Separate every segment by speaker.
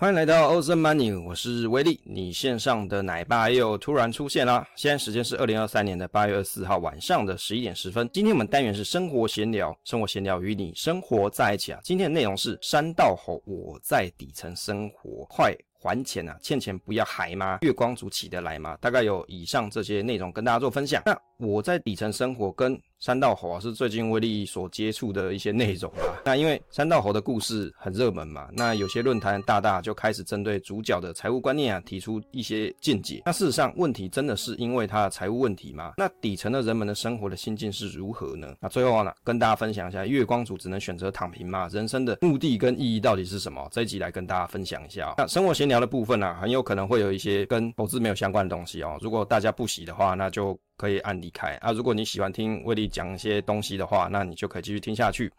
Speaker 1: 欢迎来到 Awesome Money，我是威力，你线上的奶爸又突然出现啦！现在时间是二零二三年的八月二十四号晚上的十一点十分。今天我们单元是生活闲聊，生活闲聊与你生活在一起啊。今天的内容是山道猴，我在底层生活，快还钱啊！欠钱不要还吗？月光族起得来吗？大概有以上这些内容跟大家做分享。那我在底层生活跟三道猴啊，是最近威力所接触的一些内容啊。那因为三道猴的故事很热门嘛，那有些论坛大大就开始针对主角的财务观念啊，提出一些见解。那事实上，问题真的是因为他的财务问题吗？那底层的人们的生活的心境是如何呢？那最后呢，跟大家分享一下，月光族只能选择躺平吗？人生的目的跟意义到底是什么？这一集来跟大家分享一下。那生活闲聊的部分呢、啊，很有可能会有一些跟投资没有相关的东西哦。如果大家不喜的话，那就。可以按离开啊！如果你喜欢听威力讲一些东西的话，那你就可以继续听下去。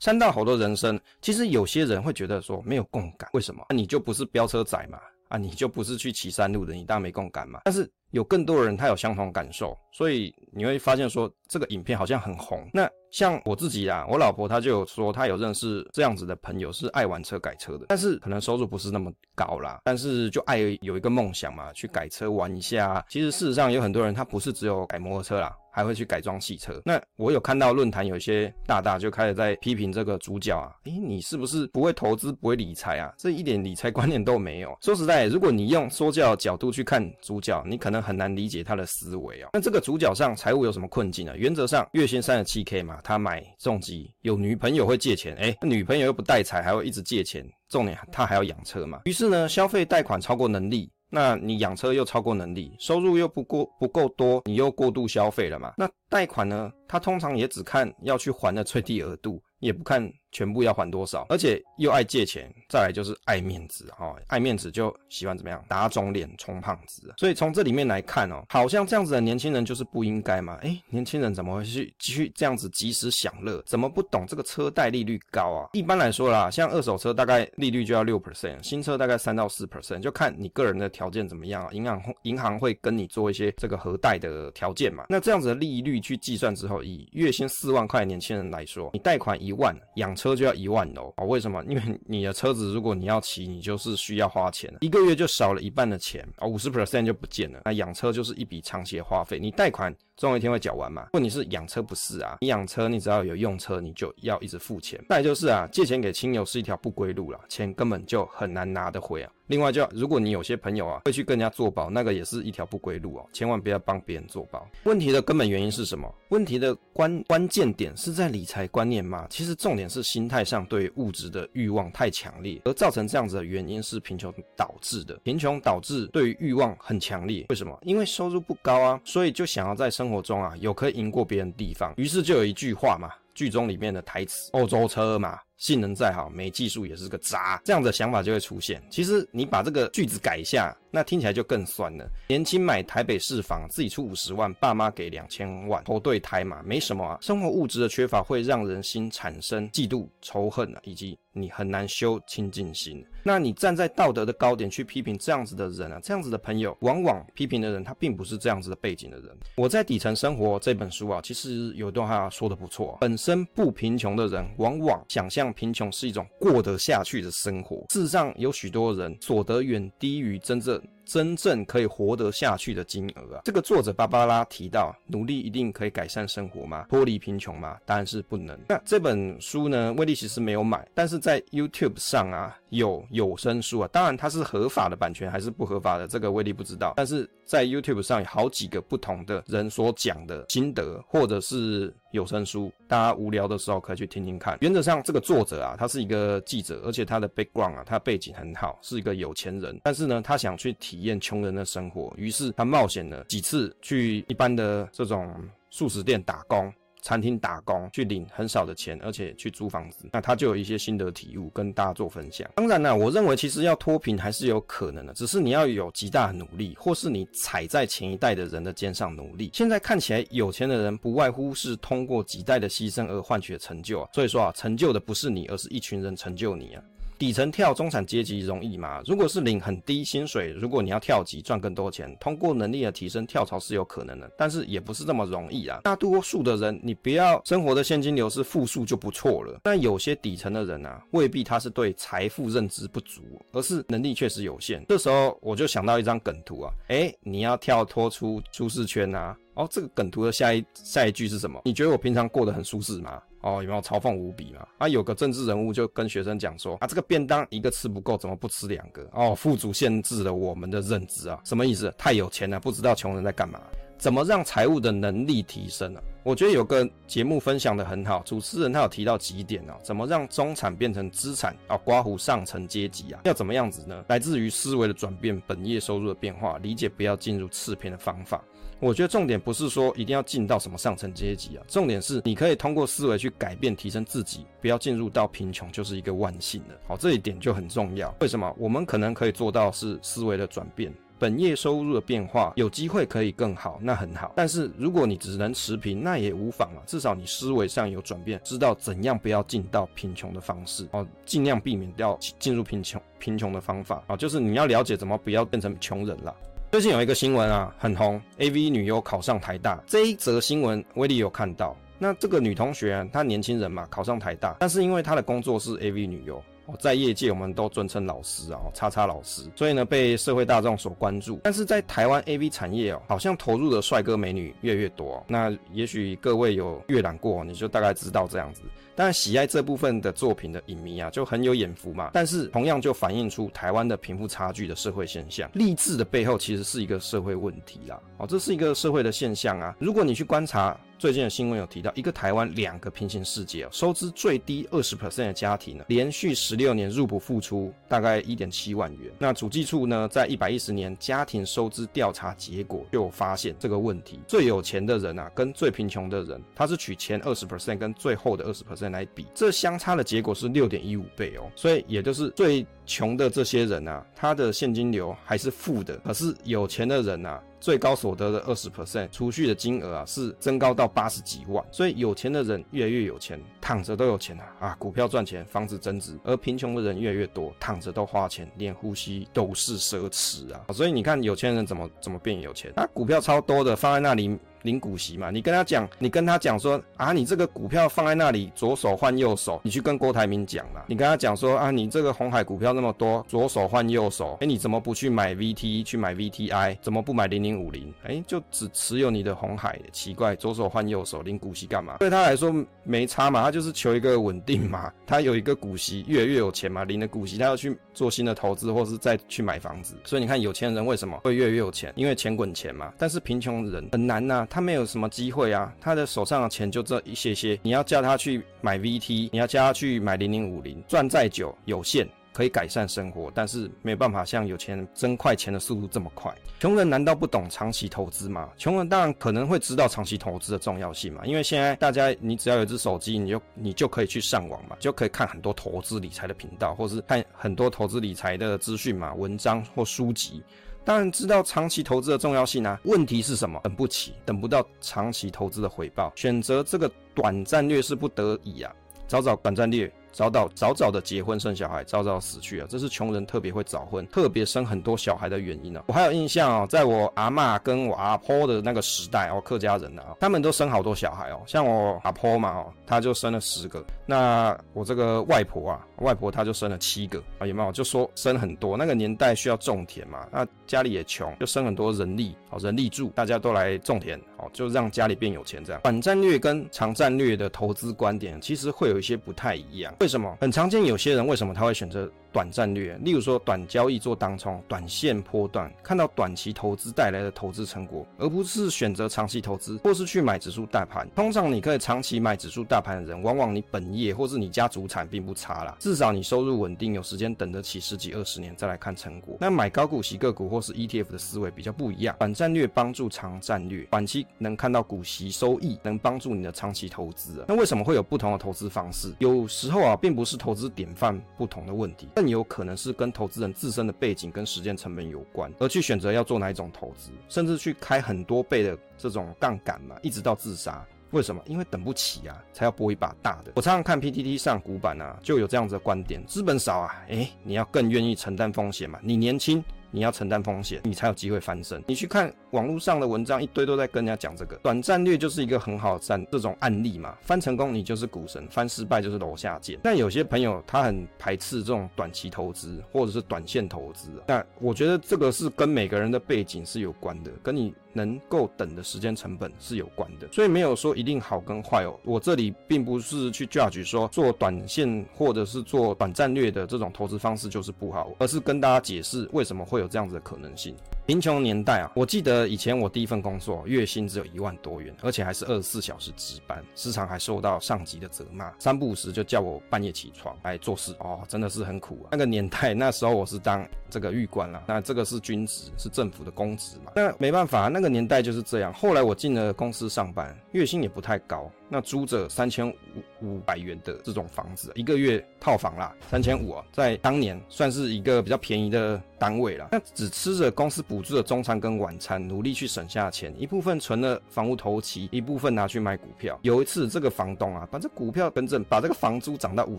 Speaker 1: 三大猴的人生，其实有些人会觉得说没有共感，为什么？你就不是飙车仔嘛？啊，你就不是去骑山路的，你当然没共感嘛。但是有更多人他有相同感受，所以你会发现说这个影片好像很红。那像我自己啊，我老婆她就有说，她有认识这样子的朋友，是爱玩车改车的，但是可能收入不是那么高啦，但是就爱有一个梦想嘛，去改车玩一下。其实事实上有很多人他不是只有改摩托车啦，还会去改装汽车。那我有看到论坛有一些大大就开始在批评这个主角啊，诶，你是不是不会投资，不会理财啊？这一点理财观念都没有。说实在，如果你用说教角度去看主角，你可能很难理解他的思维啊。那这个主角上财务有什么困境呢？原则上月薪三十七 K 嘛。他买重机，有女朋友会借钱，哎、欸，女朋友又不带财，还会一直借钱，重点他还要养车嘛。于是呢，消费贷款超过能力，那你养车又超过能力，收入又不过不够多，你又过度消费了嘛。那贷款呢，他通常也只看要去还的最低额度，也不看。全部要还多少？而且又爱借钱，再来就是爱面子哈、哦，爱面子就喜欢怎么样打肿脸充胖子。所以从这里面来看哦，好像这样子的年轻人就是不应该嘛？诶，年轻人怎么会去继续这样子及时享乐？怎么不懂这个车贷利率高啊？一般来说啦，像二手车大概利率就要六 percent，新车大概三到四 percent，就看你个人的条件怎么样啊。银行银行会跟你做一些这个核贷的条件嘛。那这样子的利率去计算之后，以月薪四万块年轻人来说，你贷款一万养。车就要一万哦，啊，为什么？因为你的车子如果你要骑，你就是需要花钱，一个月就少了一半的钱啊，五十 percent 就不见了。那养车就是一笔长期的花费，你贷款总有一天会缴完嘛。问题是养车不是啊，你养车你只要有用车，你就要一直付钱。再就是啊，借钱给亲友是一条不归路了，钱根本就很难拿得回啊。另外就，如果你有些朋友啊会去跟人家做保，那个也是一条不归路哦，千万不要帮别人做保。问题的根本原因是什么？问题的关关键点是在理财观念吗？其实重点是心态上对物质的欲望太强烈，而造成这样子的原因是贫穷导致的。贫穷导致对于欲望很强烈，为什么？因为收入不高啊，所以就想要在生活中啊有可以赢过别人的地方，于是就有一句话嘛，剧中里面的台词：欧洲车嘛。性能再好，没技术也是个渣，这样的想法就会出现。其实你把这个句子改一下，那听起来就更酸了。年轻买台北市房，自己出五十万，爸妈给两千万，投对胎嘛，没什么啊。生活物质的缺乏会让人心产生嫉妒、仇恨啊，以及你很难修清净心。那你站在道德的高点去批评这样子的人啊，这样子的朋友，往往批评的人他并不是这样子的背景的人。我在底层生活这本书啊，其实有段话说的不错，本身不贫穷的人，往往想象。贫穷是一种过得下去的生活。世上，有许多人所得远低于真正。真正可以活得下去的金额啊！这个作者芭芭拉提到，努力一定可以改善生活吗？脱离贫穷吗？当然是不能。那这本书呢？威力其实没有买，但是在 YouTube 上啊有有声书啊，当然它是合法的版权还是不合法的，这个威力不知道。但是在 YouTube 上有好几个不同的人所讲的心得，或者是有声书，大家无聊的时候可以去听听看。原则上，这个作者啊，他是一个记者，而且他的 background 啊，他背景很好，是一个有钱人。但是呢，他想去体体验穷人的生活，于是他冒险了几次去一般的这种素食店打工、餐厅打工，去领很少的钱，而且去租房子。那他就有一些心得体悟跟大家做分享。当然呢，我认为其实要脱贫还是有可能的，只是你要有极大的努力，或是你踩在前一代的人的肩上努力。现在看起来有钱的人不外乎是通过几代的牺牲而换取的成就啊。所以说啊，成就的不是你，而是一群人成就你啊。底层跳中产阶级容易吗？如果是领很低薪水，如果你要跳级赚更多钱，通过能力的提升跳槽是有可能的，但是也不是这么容易啊。大多数的人，你不要生活的现金流是负数就不错了。但有些底层的人啊，未必他是对财富认知不足，而是能力确实有限。这时候我就想到一张梗图啊，诶，你要跳脱出舒适圈啊。哦，这个梗图的下一下一句是什么？你觉得我平常过得很舒适吗？哦，有没有嘲讽无比嘛？啊，有个政治人物就跟学生讲说啊，这个便当一个吃不够，怎么不吃两个？哦，富足限制了我们的认知啊，什么意思？太有钱了，不知道穷人在干嘛？怎么让财务的能力提升呢、啊？我觉得有个节目分享的很好，主持人他有提到几点、啊，怎么让中产变成资产啊？刮胡上层阶级啊，要怎么样子呢？来自于思维的转变，本业收入的变化，理解不要进入次贫的方法。我觉得重点不是说一定要进到什么上层阶级啊，重点是你可以通过思维去改变、提升自己，不要进入到贫穷就是一个万幸的。好，这一点就很重要。为什么？我们可能可以做到是思维的转变，本业收入的变化，有机会可以更好，那很好。但是如果你只能持平，那也无妨啊，至少你思维上有转变，知道怎样不要进到贫穷的方式哦，尽量避免掉进入贫穷贫穷的方法啊，就是你要了解怎么不要变成穷人了。最近有一个新闻啊，很红，AV 女优考上台大。这一则新闻威力有看到。那这个女同学，她年轻人嘛，考上台大，但是因为她的工作是 AV 女优。在业界，我们都尊称老师啊，叉叉老师，所以呢，被社会大众所关注。但是在台湾 AV 产业哦，好像投入的帅哥美女越来越多。那也许各位有阅览过，你就大概知道这样子。但喜爱这部分的作品的影迷啊，就很有眼福嘛。但是同样就反映出台湾的贫富差距的社会现象。励志的背后其实是一个社会问题啦。哦，这是一个社会的现象啊。如果你去观察。最近的新闻有提到，一个台湾两个平行世界哦，收支最低二十 percent 的家庭呢，连续十六年入不敷出，大概一点七万元。那主计处呢，在一百一十年家庭收支调查结果就发现这个问题，最有钱的人啊，跟最贫穷的人，他是取前二十 percent 跟最后的二十 percent 来比，这相差的结果是六点一五倍哦，所以也就是最穷的这些人啊，他的现金流还是负的，可是有钱的人啊。最高所得的二十 percent 储蓄的金额啊，是增高到八十几万，所以有钱的人越来越有钱，躺着都有钱啊啊！股票赚钱，房子增值，而贫穷的人越来越多，躺着都花钱，连呼吸都是奢侈啊！所以你看有钱人怎么怎么变有钱啊？股票超多的放在那里。领股息嘛，你跟他讲，你跟他讲说啊，你这个股票放在那里，左手换右手，你去跟郭台铭讲啦。你跟他讲说啊，你这个红海股票那么多，左手换右手，哎，你怎么不去买 VT，去买 VTI，怎么不买零零五零？哎，就只持有你的红海，奇怪，左手换右手领股息干嘛？对他来说没差嘛，他就是求一个稳定嘛，他有一个股息，越来越有钱嘛，领了股息，他要去做新的投资，或是再去买房子。所以你看有钱人为什么会越来越有钱？因为钱滚钱嘛。但是贫穷人很难呐、他没有什么机会啊，他的手上的钱就这一些些。你要叫他去买 VT，你要叫他去买零零五零，赚再久有限，可以改善生活，但是没办法像有钱人增快钱的速度这么快。穷人难道不懂长期投资吗？穷人当然可能会知道长期投资的重要性嘛，因为现在大家你只要有一只手机，你就你就可以去上网嘛，就可以看很多投资理财的频道，或是看很多投资理财的资讯嘛，文章或书籍。当然知道长期投资的重要性啊，问题是什么？等不起，等不到长期投资的回报，选择这个短战略是不得已啊，早早短战略。早早早早的结婚生小孩，早早死去啊！这是穷人特别会早婚，特别生很多小孩的原因、啊。我还有印象哦，在我阿嬷跟我阿婆的那个时代哦，客家人啊，他们都生好多小孩哦。像我阿婆嘛哦，她就生了十个。那我这个外婆啊，外婆她就生了七个啊，有没有？就说生很多。那个年代需要种田嘛，那家里也穷，就生很多人力好，人力住，大家都来种田好，就让家里变有钱这样。短战略跟长战略的投资观点，其实会有一些不太一样。为什么？很常见，有些人为什么他会选择短战略？例如说，短交易做当冲，短线波段，看到短期投资带来的投资成果，而不是选择长期投资，或是去买指数大盘。通常你可以长期买指数大盘的人，往往你本业或是你家主产并不差啦，至少你收入稳定，有时间等得起十几二十年再来看成果。那买高股息个股或是 ETF 的思维比较不一样，短战略帮助长战略，短期能看到股息收益，能帮助你的长期投资。那为什么会有不同的投资方式？有时候啊，并不。是投资典范不同的问题，更有可能是跟投资人自身的背景跟时间成本有关，而去选择要做哪一种投资，甚至去开很多倍的这种杠杆嘛，一直到自杀。为什么？因为等不起啊，才要搏一把大的。我常常看 PTT 上股板啊，就有这样子的观点：资本少啊，诶，你要更愿意承担风险嘛，你年轻。你要承担风险，你才有机会翻身。你去看网络上的文章，一堆都在跟人家讲这个短战略，就是一个很好的战这种案例嘛。翻成功你就是股神，翻失败就是楼下见。但有些朋友他很排斥这种短期投资或者是短线投资，那我觉得这个是跟每个人的背景是有关的，跟你。能够等的时间成本是有关的，所以没有说一定好跟坏哦。我这里并不是去 judge 说做短线或者是做短战略的这种投资方式就是不好，而是跟大家解释为什么会有这样子的可能性。贫穷年代啊，我记得以前我第一份工作月薪只有一万多元，而且还是二十四小时值班，时常还受到上级的责骂，三不五时就叫我半夜起床来做事哦，真的是很苦啊。那个年代那时候我是当这个狱官啦，那这个是军职，是政府的公职嘛，那没办法，那个年代就是这样。后来我进了公司上班，月薪也不太高。那租着三千五五百元的这种房子，一个月套房啦，三千五啊，在当年算是一个比较便宜的单位啦。那只吃着公司补助的中餐跟晚餐，努力去省下钱，一部分存了房屋头期，一部分拿去买股票。有一次，这个房东啊，把这股票跟正把这个房租涨到五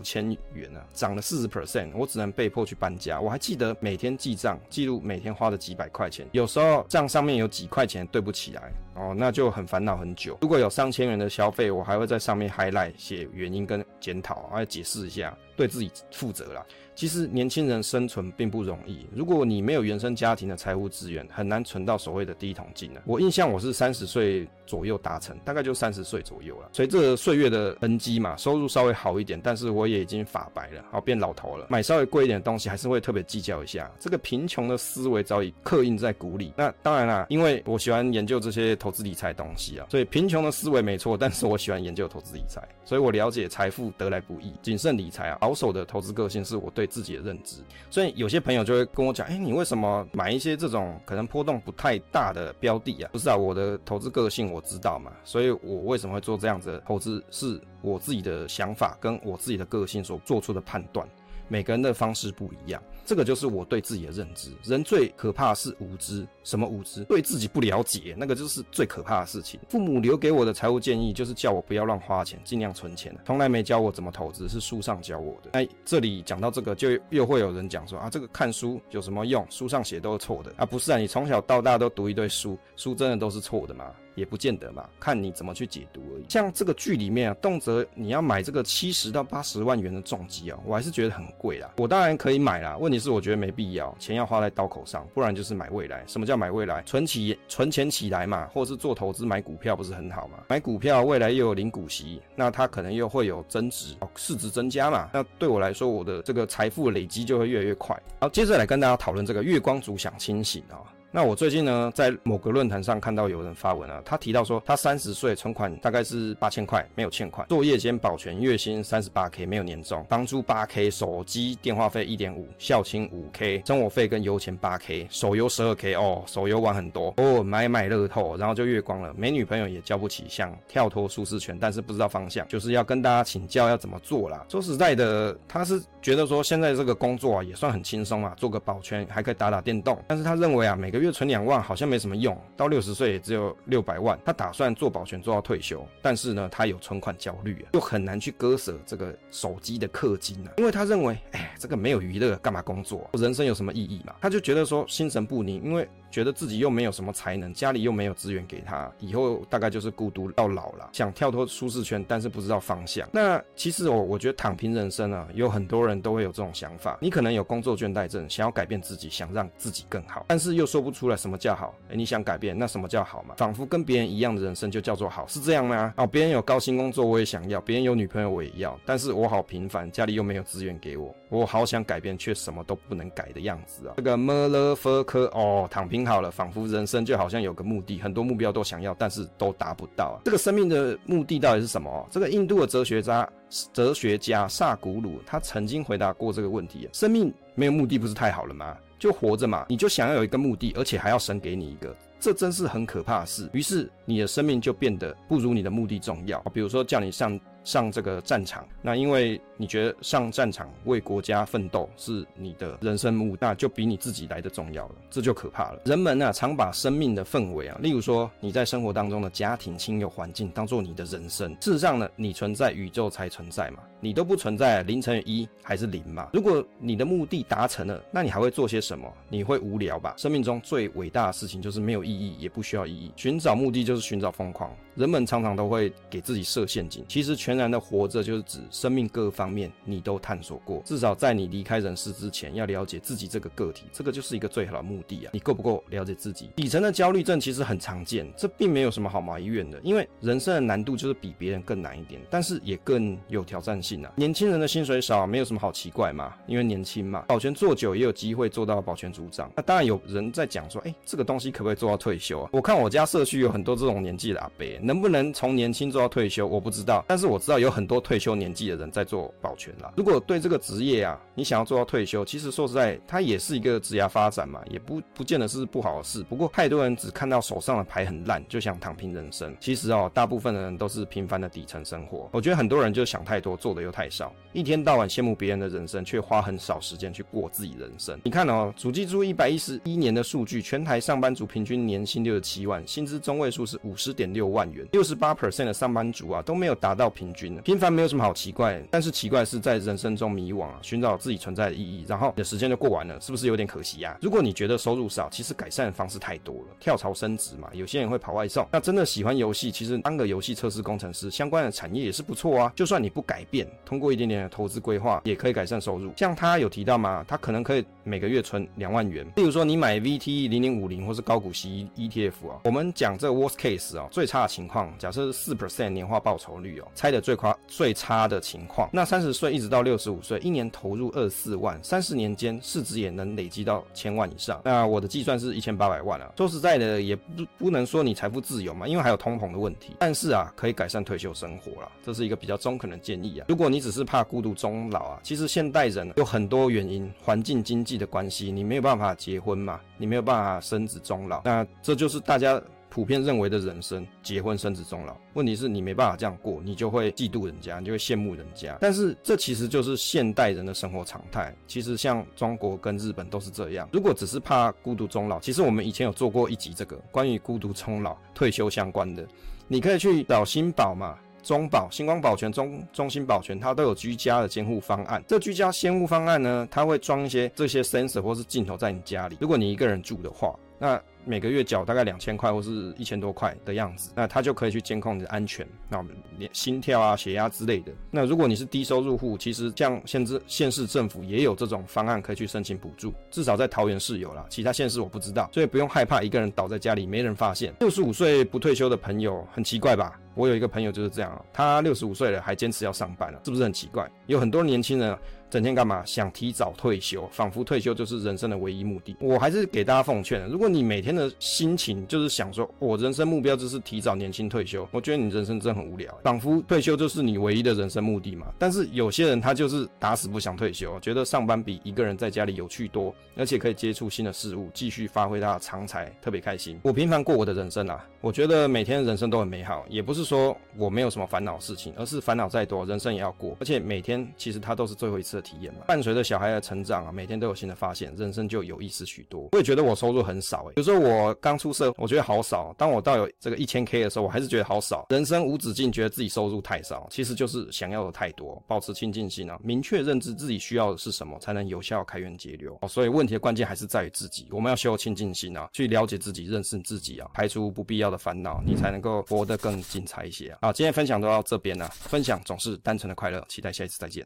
Speaker 1: 千元啊，涨了四十 percent，我只能被迫去搬家。我还记得每天记账，记录每天花的几百块钱，有时候账上面有几块钱对不起来。哦，那就很烦恼很久。如果有上千元的消费，我还会在上面 highlight 写原因跟检讨，还要解释一下，对自己负责了。其实年轻人生存并不容易。如果你没有原生家庭的财务资源，很难存到所谓的第一桶金呢。我印象我是三十岁左右达成，大概就三十岁左右了。随着岁月的恩基嘛，收入稍微好一点，但是我也已经发白了，好变老头了。买稍微贵一点的东西，还是会特别计较一下。这个贫穷的思维早已刻印在骨里。那当然啦，因为我喜欢研究这些投资理财东西啊，所以贫穷的思维没错。但是我喜欢研究投资理财，所以我了解财富得来不易，谨慎理财啊，保守的投资个性是我对对自己的认知。所以有些朋友就会跟我讲，哎，你为什么买一些这种可能波动不太大的标的呀？不是啊，我的投资个性我知道嘛，所以我为什么会做这样子的投资，是我自己的想法跟我自己的个性所做出的判断。每个人的方式不一样，这个就是我对自己的认知。人最可怕的是无知，什么无知？对自己不了解，那个就是最可怕的事情。父母留给我的财务建议就是叫我不要乱花钱，尽量存钱，从来没教我怎么投资，是书上教我的。哎，这里讲到这个，就又会有人讲说啊，这个看书有什么用？书上写都是错的啊，不是啊，你从小到大都读一堆书，书真的都是错的吗？也不见得嘛，看你怎么去解读而已。像这个剧里面啊，动辄你要买这个七十到八十万元的重机啊，我还是觉得很贵啦。我当然可以买啦，问题是我觉得没必要，钱要花在刀口上，不然就是买未来。什么叫买未来？存起存钱起来嘛，或者是做投资买股票不是很好吗？买股票未来又有领股息，那它可能又会有增值，市值增加嘛。那对我来说，我的这个财富累积就会越来越快。好，接着来跟大家讨论这个月光族想清醒啊。那我最近呢，在某个论坛上看到有人发文啊，他提到说，他三十岁存款大概是八千块，没有欠款，做夜间保全，月薪三十八 K，没有年终，房租八 K，手机电话费一点五，孝亲五 K，生活费跟油钱八 K，手游十二 K 哦，手游玩很多哦，买买乐透，然后就月光了，没女朋友也交不起，想跳脱舒适圈，但是不知道方向，就是要跟大家请教要怎么做啦。说实在的，他是觉得说现在这个工作啊也算很轻松啊，做个保全还可以打打电动，但是他认为啊每个月存两万好像没什么用，到六十岁也只有六百万。他打算做保全做到退休，但是呢，他有存款焦虑啊，又很难去割舍这个手机的氪金啊，因为他认为，哎，这个没有娱乐，干嘛工作？人生有什么意义嘛？他就觉得说心神不宁，因为。觉得自己又没有什么才能，家里又没有资源给他，以后大概就是孤独到老了。想跳脱舒适圈，但是不知道方向。那其实我我觉得躺平人生啊，有很多人都会有这种想法。你可能有工作倦怠症，想要改变自己，想让自己更好，但是又说不出来什么叫好。诶，你想改变，那什么叫好嘛？仿佛跟别人一样的人生就叫做好，是这样吗？哦，别人有高薪工作我也想要，别人有女朋友我也要，但是我好平凡，家里又没有资源给我，我好想改变，却什么都不能改的样子啊。这个 motherfucker 哦，躺平。好了，仿佛人生就好像有个目的，很多目标都想要，但是都达不到啊。这个生命的目的到底是什么？这个印度的哲学家哲学家萨古鲁他曾经回答过这个问题：生命没有目的不是太好了吗？就活着嘛，你就想要有一个目的，而且还要神给你一个。这真是很可怕的事。于是你的生命就变得不如你的目的重要。比如说叫你上上这个战场。那因为你觉得上战场为国家奋斗是你的人生目，那就比你自己来的重要了，这就可怕了。人们啊，常把生命的氛围啊，例如说你在生活当中的家庭、亲友、环境，当做你的人生。事实上呢，你存在，宇宙才存在嘛。你都不存在，零乘以一还是零嘛？如果你的目的达成了，那你还会做些什么？你会无聊吧？生命中最伟大的事情就是没有意义，也不需要意义。寻找目的就是寻找疯狂。人们常常都会给自己设陷阱。其实全然的活着，就是指生命各个方面你都探索过。至少在你离开人世之前，要了解自己这个个体，这个就是一个最好的目的啊！你够不够了解自己？底层的焦虑症其实很常见，这并没有什么好埋怨的，因为人生的难度就是比别人更难一点，但是也更有挑战性啊。年轻人的薪水少，没有什么好奇怪嘛，因为年轻嘛。保全做久也有机会做到保全组长。那当然有人在讲说，哎，这个东西可不可以做到退休啊？我看我家社区有很多这种年纪的阿伯。能不能从年轻做到退休，我不知道。但是我知道有很多退休年纪的人在做保全啦。如果对这个职业啊，你想要做到退休，其实说实在，它也是一个职业发展嘛，也不不见得是不好的事。不过太多人只看到手上的牌很烂，就想躺平人生。其实哦，大部分的人都是平凡的底层生活。我觉得很多人就想太多，做的又太少，一天到晚羡慕别人的人生，却花很少时间去过自己人生。你看哦，主计处一百一十一年的数据，全台上班族平均年薪六十七万，薪资中位数是五十点六万元。六十八 percent 的上班族啊都没有达到平均，平凡没有什么好奇怪，但是奇怪是在人生中迷惘啊，寻找自己存在的意义，然后你的时间就过完了，是不是有点可惜呀？如果你觉得收入少，其实改善的方式太多了，跳槽升职嘛，有些人会跑外送。那真的喜欢游戏，其实当个游戏测试工程师相关的产业也是不错啊。就算你不改变，通过一点点的投资规划，也可以改善收入。像他有提到吗？他可能可以每个月存两万元。例如说你买 VTE 零零五零或是高股息 ETF 啊，我们讲这 worst case 啊，最差的情情况，假设是四 percent 年化报酬率哦，猜的最夸最差的情况，那三十岁一直到六十五岁，一年投入二十四万，三十年间市值也能累积到千万以上。那我的计算是一千八百万啊。说实在的，也不不能说你财富自由嘛，因为还有通膨的问题。但是啊，可以改善退休生活啦，这是一个比较中肯的建议啊。如果你只是怕孤独终老啊，其实现代人有很多原因，环境经济的关系，你没有办法结婚嘛，你没有办法生子终老，那这就是大家。普遍认为的人生，结婚生子终老。问题是你没办法这样过，你就会嫉妒人家，你就会羡慕人家。但是这其实就是现代人的生活常态。其实像中国跟日本都是这样。如果只是怕孤独终老，其实我们以前有做过一集这个关于孤独终老退休相关的，你可以去找新保嘛、中保、星光保全、中中心保全，它都有居家的监护方案。这居家监护方案呢，它会装一些这些 sensor 或是镜头在你家里。如果你一个人住的话，那每个月缴大概两千块或是一千多块的样子，那他就可以去监控你的安全，那我们连心跳啊、血压之类的。那如果你是低收入户，其实像县市县市政府也有这种方案可以去申请补助，至少在桃园市有啦，其他县市我不知道，所以不用害怕一个人倒在家里没人发现。六十五岁不退休的朋友很奇怪吧？我有一个朋友就是这样，他六十五岁了还坚持要上班了，是不是很奇怪？有很多年轻人整天干嘛？想提早退休，仿佛退休就是人生的唯一目的。我还是给大家奉劝，如果你每天的心情就是想说，我人生目标就是提早年轻退休，我觉得你人生真很无聊，仿佛退休就是你唯一的人生目的嘛。但是有些人他就是打死不想退休，觉得上班比一个人在家里有趣多，而且可以接触新的事物，继续发挥他的长才，特别开心。我平凡过我的人生啊，我觉得每天人生都很美好，也不是。说我没有什么烦恼事情，而是烦恼再多，人生也要过。而且每天其实它都是最后一次体验嘛。伴随着小孩的成长啊，每天都有新的发现，人生就有意思许多。我也觉得我收入很少诶，有时候我刚出社，我觉得好少。当我到有这个一千 K 的时候，我还是觉得好少。人生无止境，觉得自己收入太少，其实就是想要的太多。保持清净心啊，明确认知自己需要的是什么，才能有效开源节流。哦，所以问题的关键还是在于自己。我们要修清净心啊，去了解自己，认识自己啊，排除不必要的烦恼，你才能够活得更精彩。一些啊，好，今天分享都到这边了。分享总是单纯的快乐，期待下一次再见。